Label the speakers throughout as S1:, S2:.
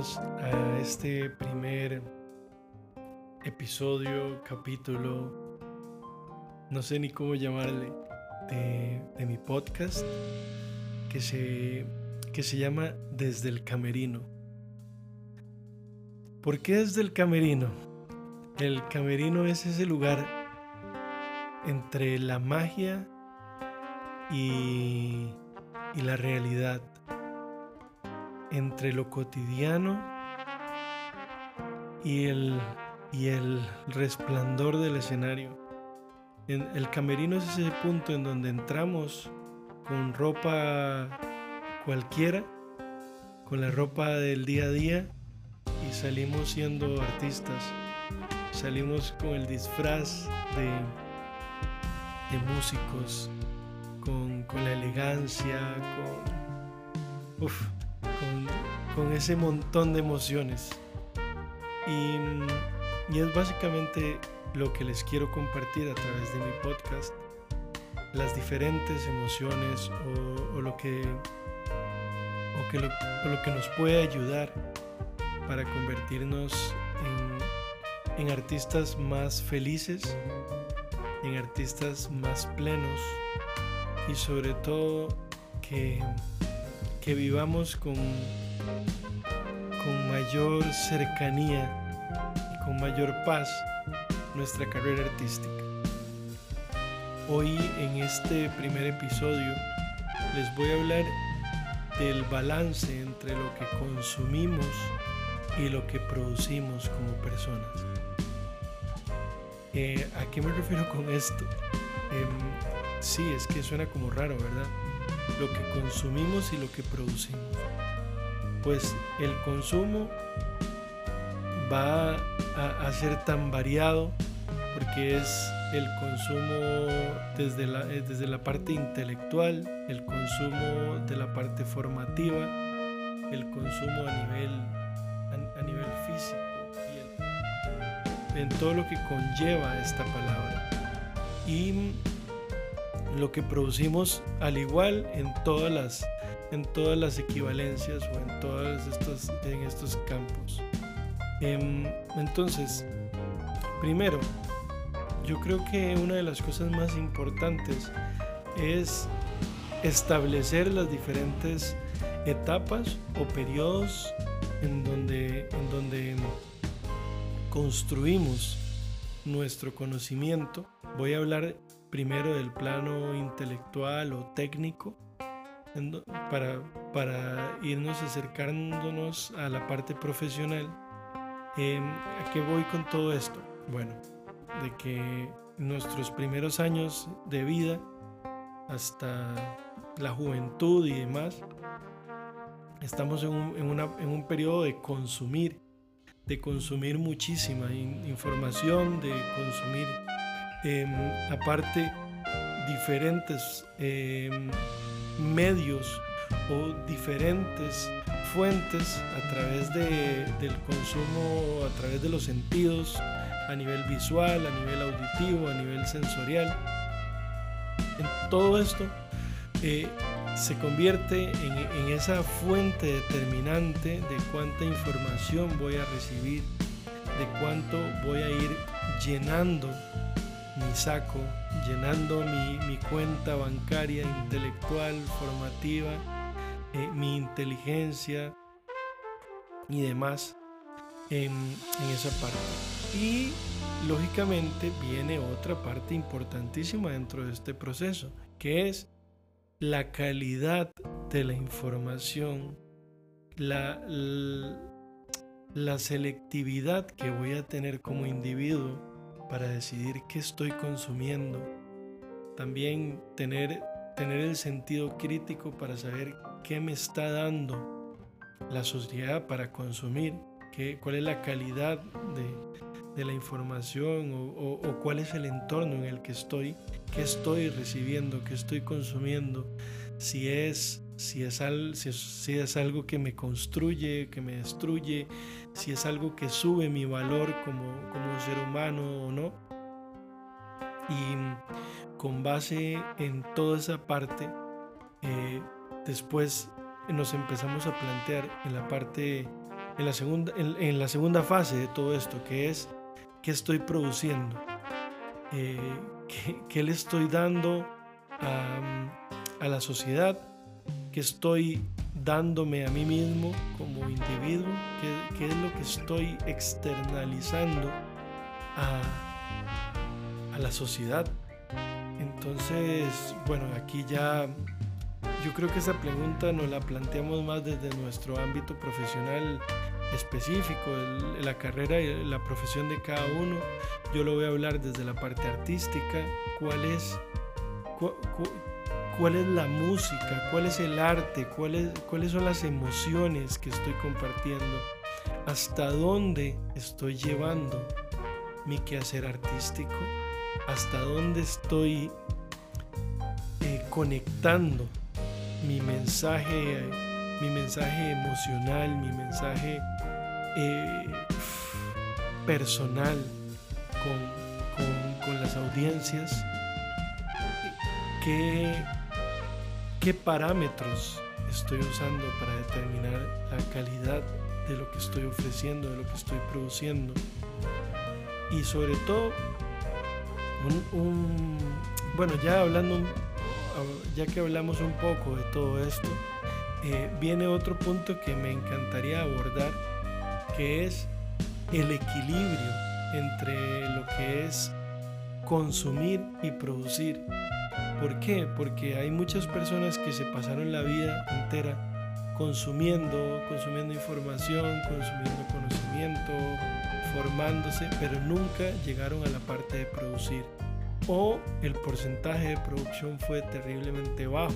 S1: A este primer episodio, capítulo, no sé ni cómo llamarle, de, mi podcast que se, que se llama Desde el Camerino. ¿Por qué desde el Camerino? El Camerino es ese lugar entre la magia y, y la realidad entre lo cotidiano y el, y el resplandor del escenario. En el camerino es ese punto en donde entramos con ropa cualquiera, con la ropa del día a día y salimos siendo artistas. Salimos con el disfraz de, de músicos, con, la elegancia, con... Uf, con, ese montón de emociones. Y, es básicamente lo que les quiero compartir a través de mi podcast. Las diferentes emociones o, lo, que, lo, que nos puede ayudar para convertirnos en artistas más felices, en artistas más plenos y sobre todo que que vivamos con, con mayor cercanía y con mayor paz nuestra carrera artística. Hoy en este primer episodio les voy a hablar del balance entre lo que consumimos y lo que producimos como personas. Eh, ¿A qué me refiero con esto? Em, sí, es que suena como raro, ¿verdad? Lo que consumimos y lo que producimos. Pues el consumo va a, ser tan variado porque es el consumo desde la, eh, desde la parte intelectual, el consumo de la parte formativa, el consumo a nivel, a, nivel físico en todo lo que conlleva esta palabra. Y lo que producimos al igual en todas las, en todas las equivalencias o en todos estos, en estos campos. Em, entonces, primero, yo creo que una de las cosas más importantes es establecer las diferentes etapas o periodos en donde, en donde construimos nuestro conocimiento. Voy a hablar primero del plano intelectual o técnico para, para irnos acercándonos a la parte profesional. Em, ¿A qué voy con todo esto? Bueno, de que nuestros primeros años de vida hasta la juventud y demás, estamos en un, en un periodo de consumir, de consumir muchísima información, de consumir Em, aparte diferentes em, medios o diferentes fuentes a través de, del consumo, a través de los sentidos, a nivel visual, a nivel auditivo, a nivel sensorial. En todo esto eh, se convierte en, esa fuente determinante de cuánta información voy a recibir, de cuánto voy a ir llenando mi saco, llenando mi, cuenta bancaria, intelectual, formativa, eh, mi inteligencia y demás en, en esa parte. Y lógicamente viene otra parte importantísima dentro de este proceso, que es la calidad de la información, la, la, selectividad que voy a tener como individuo para decidir qué estoy consumiendo. También tener, tener el sentido crítico para saber qué me está dando la sociedad para consumir, qué, cuál es la calidad de, la información o, cuál es el entorno en el que estoy, qué estoy recibiendo, qué estoy consumiendo, si es si es, si, es, algo que me construye, que me destruye, si es algo que sube mi valor como, como ser humano o no. Y con base en toda esa parte, eh, después nos empezamos a plantear en la parte, en la segunda, en, la segunda fase de todo esto, que es qué estoy produciendo, eh, qué, le estoy dando a, la sociedad, qué estoy dándome a mí mismo como individuo, qué, qué es lo que estoy externalizando a, a la sociedad. Entonces, bueno, aquí ya yo creo que esa pregunta nos la planteamos más desde nuestro ámbito profesional específico, la carrera y la profesión de cada uno. Yo lo voy a hablar desde la parte artística, cuál es, cuál es la música, cuál es el arte, cuáles son las emociones que estoy compartiendo, hasta dónde estoy llevando mi quehacer artístico, hasta dónde estoy eh, conectando mi mensaje, mi mensaje emocional, mi mensaje eh, personal con, las audiencias, ¿qué, qué parámetros estoy usando para determinar la calidad de lo que estoy ofreciendo, de lo que estoy produciendo. Y sobre todo, un, bueno, ya hablando ya que hablamos un poco de todo esto, eh, viene otro punto que me encantaría abordar, que es el equilibrio entre lo que es consumir y producir. ¿Por qué? Porque hay muchas personas que se pasaron la vida entera consumiendo, consumiendo información, consumiendo conocimiento, formándose, pero nunca llegaron a la parte de producir o el porcentaje de producción fue terriblemente bajo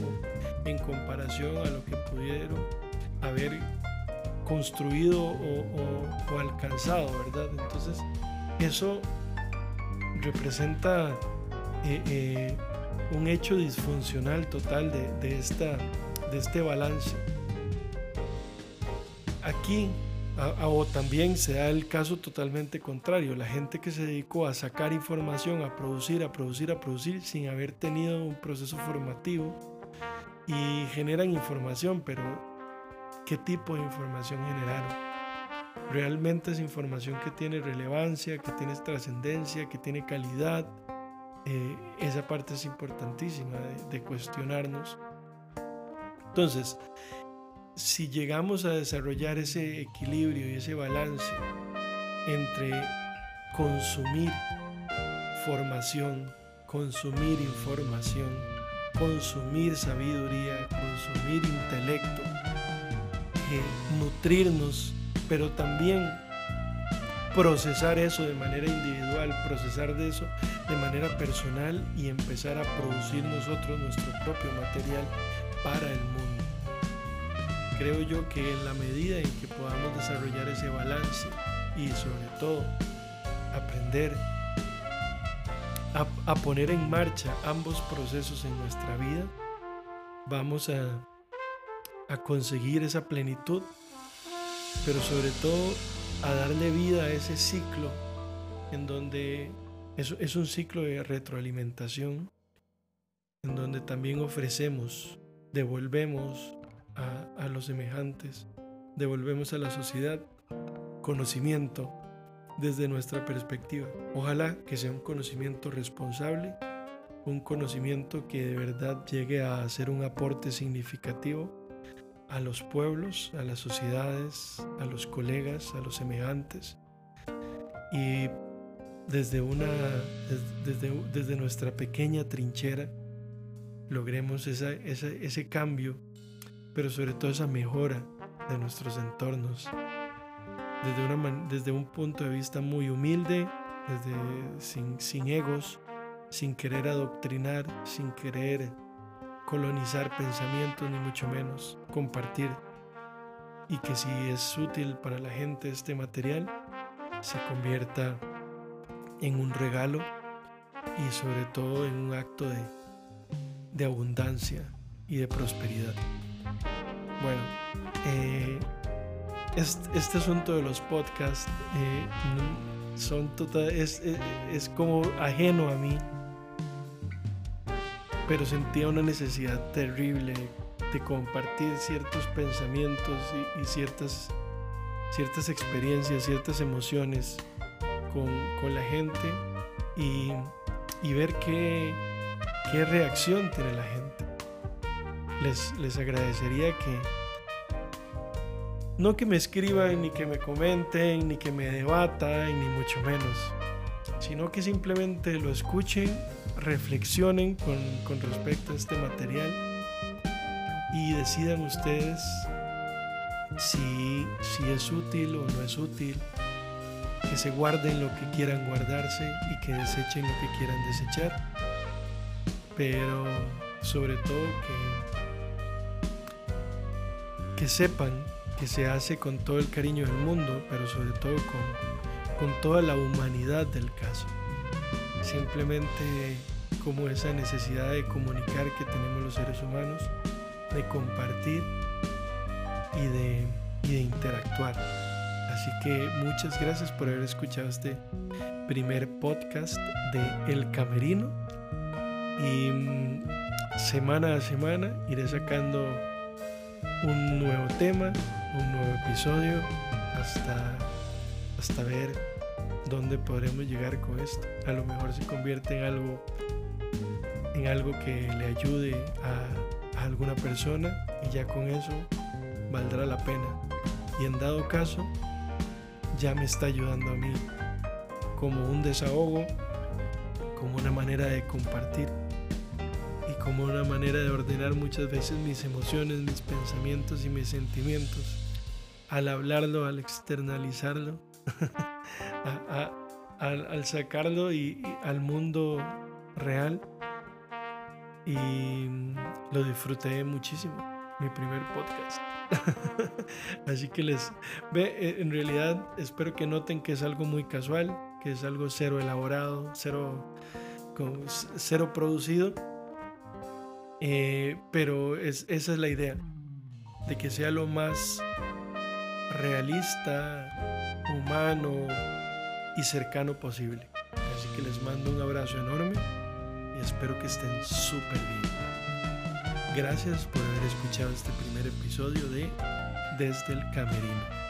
S1: en comparación a lo que pudieron haber construido o, alcanzado, ¿verdad? Entonces, eso representa eh, eh, un hecho disfuncional total de, esta, de este balance. Aquí o también se da el caso totalmente contrario, la gente que se dedicó a sacar información, a producir, a producir, a producir sin haber tenido un proceso formativo y generan información, pero ¿qué tipo de información generaron? ¿Realmente es información que tiene relevancia, que tiene trascendencia, que tiene calidad? Eh, esa parte es importantísima de cuestionarnos. Entonces, si llegamos a desarrollar ese equilibrio y ese balance entre consumir formación, consumir información, consumir sabiduría, consumir intelecto, eh, nutrirnos, pero también procesar eso de manera individual, procesar de eso de manera personal y empezar a producir nosotros nuestro propio material para el mundo. Creo yo que en la medida en que podamos desarrollar ese balance y sobre todo aprender a, poner en marcha ambos procesos en nuestra vida, vamos a, a conseguir esa plenitud, pero sobre todo a darle vida a ese ciclo en donde es, es un ciclo de retroalimentación, en donde también ofrecemos, devolvemos, a, los semejantes, devolvemos a la sociedad conocimiento desde nuestra perspectiva. Ojalá que sea un conocimiento responsable, un conocimiento que de verdad llegue a hacer un aporte significativo a los pueblos, a las sociedades, a los colegas, a los semejantes. Y desde, una, desde, desde nuestra pequeña trinchera logremos ese cambio pero sobre todo esa mejora de nuestros entornos desde, una, desde un punto de vista muy humilde, desde, sin, sin egos, sin querer adoctrinar, sin querer colonizar pensamientos, ni mucho menos compartir. Y que si es útil para la gente este material, se convierta en un regalo y sobre todo en un acto de, de abundancia y de prosperidad. Bueno, eh, este, asunto de los podcasts eh, son total, es, es, como ajeno a mí, pero sentía una necesidad terrible compartir ciertos pensamientos y, ciertas, ciertas experiencias, ciertas emociones con, la gente y, ver qué, qué reacción tiene la gente. Les, les agradecería que, no que me escriban, ni que me comenten, ni que me debatan, ni mucho menos, sino que simplemente lo escuchen, reflexionen con, con respecto a este material y decidan ustedes si, si es útil o no es útil, que se guarden lo que quieran guardarse y que desechen lo que quieran desechar, pero sobre todo que, que sepan que se hace con todo el cariño del mundo, pero sobre todo con, con toda la humanidad del caso. Simplemente como esa necesidad de comunicar que tenemos los seres humanos, de compartir y de, interactuar. Así que muchas gracias por haber escuchado este primer podcast de El Camerino. Y mm, semana a semana iré sacando un nuevo tema, un nuevo episodio, hasta, hasta ver dónde podremos llegar con esto. A lo mejor se convierte en algo, en algo que le ayude a, a alguna persona y ya con eso valdrá la pena. Y en dado caso, ya me está ayudando a mí como un desahogo, como una manera de compartir y como una manera de ordenar muchas veces mis emociones, mis pensamientos y mis sentimientos al hablarlo, al externalizarlo, al, sacarlo y, al mundo real. Y lo disfruté muchísimo, mi primer podcast. Así que les ve, eh, en realidad espero que noten que es algo muy casual, que es algo cero elaborado, cero, cero producido. Eh, pero es, esa es la idea, de que sea lo más realista, humano y cercano posible. Así que les mando un abrazo enorme y espero que estén súper bien. Gracias por haber escuchado este primer episodio de Desde el Camerino.